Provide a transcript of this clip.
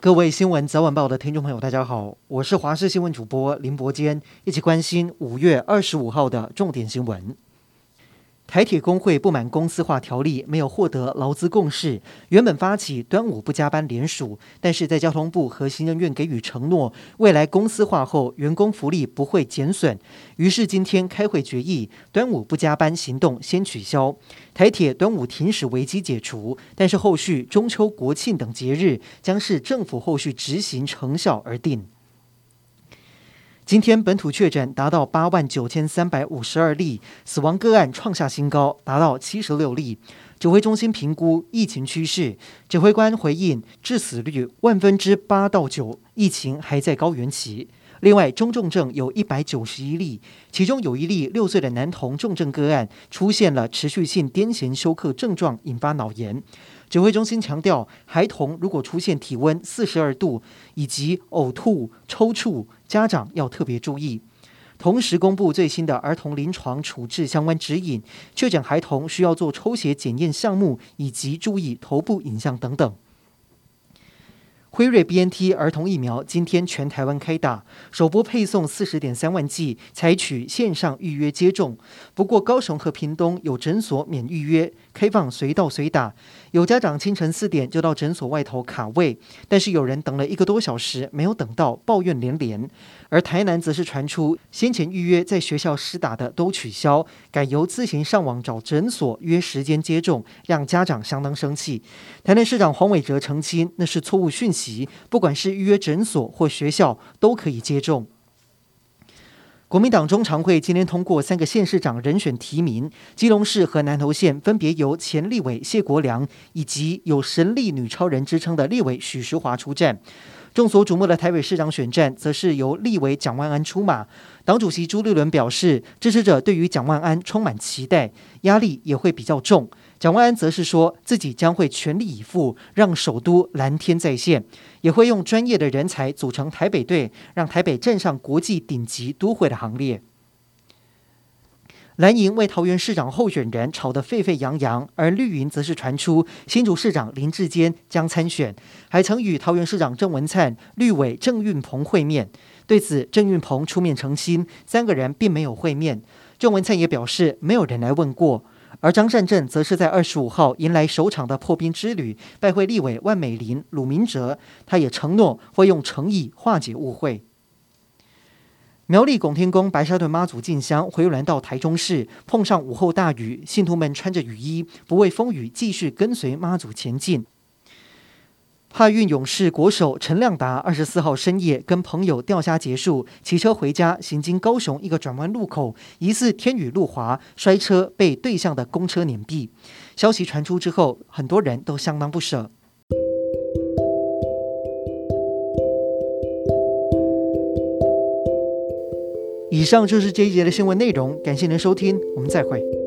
各位新闻早晚报的听众朋友，大家好，我是华视新闻主播林伯坚，一起关心五月二十五号的重点新闻。台铁工会不满公司化条例没有获得劳资共识，原本发起端午不加班连署，但是在交通部和行政院给予承诺，未来公司化后员工福利不会减损，于是今天开会决议，端午不加班行动先取消，台铁端午停驶危机解除，但是后续中秋国庆等节日将是政府后续执行成效而定。今天本土确诊达到八万九千三百五十二例，死亡个案创下新高，达到七十六例。指挥中心评估疫情趋势，指挥官回应致死率万分之八到九，疫情还在高原期。另外，中重症有一百九十一例，其中有一例六岁的男童重症个案出现了持续性癫痫休克症状，引发脑炎。指挥中心强调，孩童如果出现体温四十二度以及呕吐、抽搐，家长要特别注意。同时公布最新的儿童临床处置相关指引，确诊孩童需要做抽血检验项目，以及注意头部影像等等。辉瑞 BNT 儿童疫苗今天全台湾开打，首波配送四十点三万剂，采取线上预约接种。不过高雄和屏东有诊所免预约，开放随到随打。有家长清晨四点就到诊所外头卡位，但是有人等了一个多小时没有等到，抱怨连连。而台南则是传出先前预约在学校施打的都取消，改由自行上网找诊所约时间接种，让家长相当生气。台南市长黄伟哲澄清，那是错误讯息。及不管是预约诊所或学校，都可以接种。国民党中常会今天通过三个县市长人选提名，基隆市和南投县分别由前立委谢国梁以及有神力女超人之称的立委许淑华出战。众所瞩目的台北市长选战，则是由立委蒋万安出马。党主席朱立伦表示，支持者对于蒋万安充满期待，压力也会比较重。蒋万安则是说自己将会全力以赴，让首都蓝天再现，也会用专业的人才组成台北队，让台北站上国际顶级都会的行列。蓝营为桃园市长候选人吵得沸沸扬扬，而绿营则是传出新竹市长林志坚将参选，还曾与桃园市长郑文灿、绿委郑运鹏会面。对此，郑运鹏出面澄清，三个人并没有会面。郑文灿也表示，没有人来问过。而张善政则是在二十五号迎来首场的破冰之旅，拜会立委万美玲、鲁明哲，他也承诺会用诚意化解误会。苗栗拱天宫白沙屯妈祖进香回銮到台中市，碰上午后大雨，信徒们穿着雨衣，不畏风雨，继续跟随妈祖前进。帕运勇士国手陈亮达二十四号深夜跟朋友钓虾结束，骑车回家，行经高雄一个转弯路口，疑似天雨路滑，摔车被对向的公车碾毙。消息传出之后，很多人都相当不舍。以上就是这一节的新闻内容，感谢您收听，我们再会。